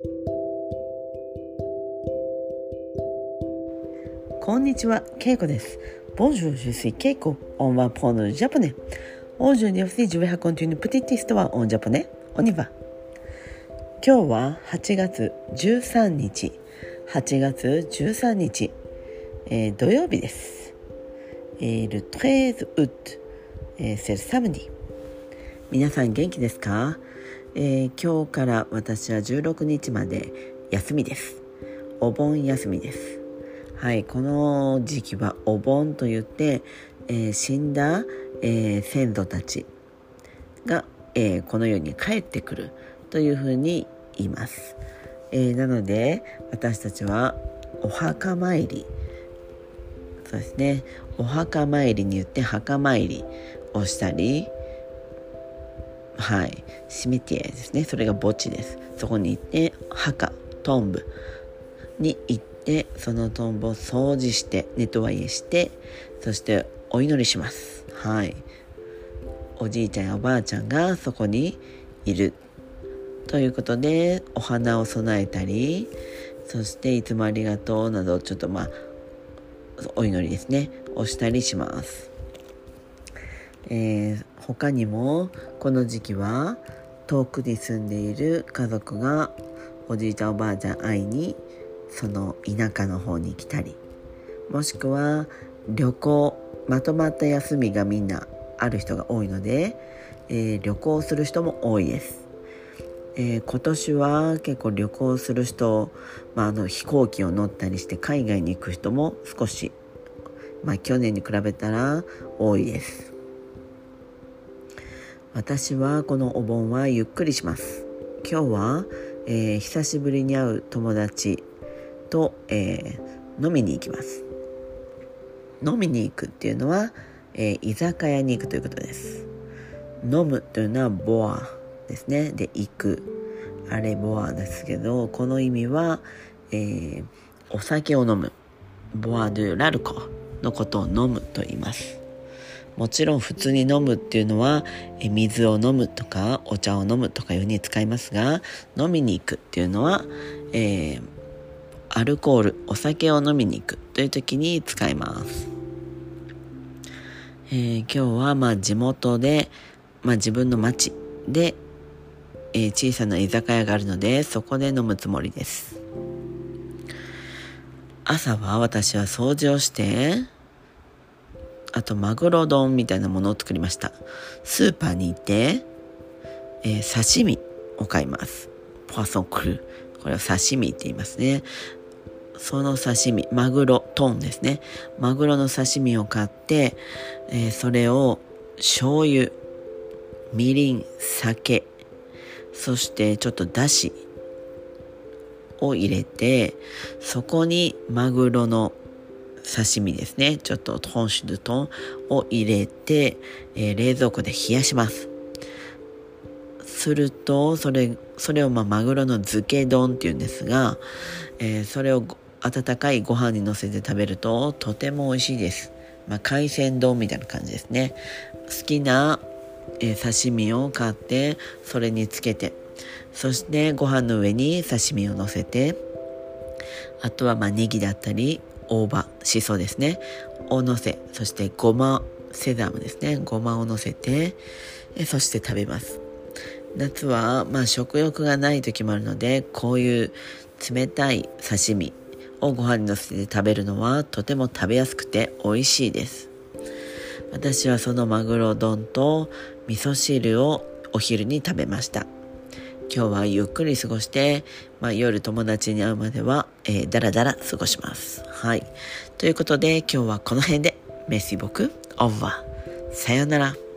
こんにちは、ケイコです。Bonjour, je suis Keiko. On va prendre le japonais. Aujourd'hui aussi, je vais raconter une petite histoire en japonais. On y va. 今日は8月13日。8月13日、えー、土曜日です。えー、le 13 août、えー、c'est le samedi。皆さん元気ですか、えー、今日から私は16日まで休みです。お盆休みです。はい、この時期はお盆といって、えー、死んだ、えー、先祖たちが、えー、この世に帰ってくるというふうに言います。えなので私たちはお墓参りそうですねお墓参りに言って墓参りをしたりはい。シミティエですね。それが墓地です。そこに行って墓トンブに行ってそのトンボを掃除してネトワイエしてそしてお祈りします。はい。おじいちゃんやおばあちゃんがそこにいる。ということでお花を供えたりそしていつもありがとうなどちょっとまあお祈りですね。をしたりします、えー、他にもこの時期は遠くに住んでいる家族がおじいちゃんおばあちゃん会いにその田舎の方に来たりもしくは旅行まとまった休みがみんなある人が多いので、えー、旅行する人も多いです、えー、今年は結構旅行する人、まあ、あの飛行機を乗ったりして海外に行く人も少し、まあ、去年に比べたら多いです。私はこのお盆はゆっくりします。今日は、えー、久しぶりに会う友達と、えー、飲みに行きます。飲みに行くっていうのは、えー、居酒屋に行くということです。飲むというのはボアですね。で行く。あれボアですけどこの意味は、え、お酒を飲む。ボア・ドゥ・ラルコのことを飲むと言います。もちろん普通に飲むっていうのは水を飲むとかお茶を飲むとかいうふうに使いますが飲みに行くっていうのは、えー、アルコールお酒を飲みに行くという時に使います、えー、今日はまあ地元で、まあ、自分の町で、えー、小さな居酒屋があるのでそこで飲むつもりです。朝は私は掃除をしてあとマグロ丼みたいなものを作りました。スーパーに行って、えー、刺身を買います。ポアソンクル。これを刺身って言いますね。その刺身、マグロ、トンですね。マグロの刺身を買って、えー、それを醤油、みりん、酒、そしてちょっとだしを入れて、そこにマグロの刺身ですね。ちょっとトンシュドトンを入れて、えー、冷蔵庫で冷やします。すると、それ、それをまあマグロの漬け丼っていうんですが、えー、それを温かいご飯にのせて食べるととても美味しいです。まあ、海鮮丼みたいな感じですね。好きな、えー、刺身を買ってそれにつけてそしてご飯の上に刺身をのせてあとはまあネギだったり大葉しそですね。をのせそしてごまセザムですね。ごまをのせてそして食べます。夏はまあ食欲がない時もあるのでこういう冷たい刺身をご飯にのせて食べるのはとても食べやすくて美味しいです。私はそのマグロ丼と味噌汁をお昼に食べました。今日はゆっくり過ごして、まあ、夜友達に会うまでは、えー、だらだら過ごします。はい。ということで今日はこの辺で。メッシボクオーバー。さようなら。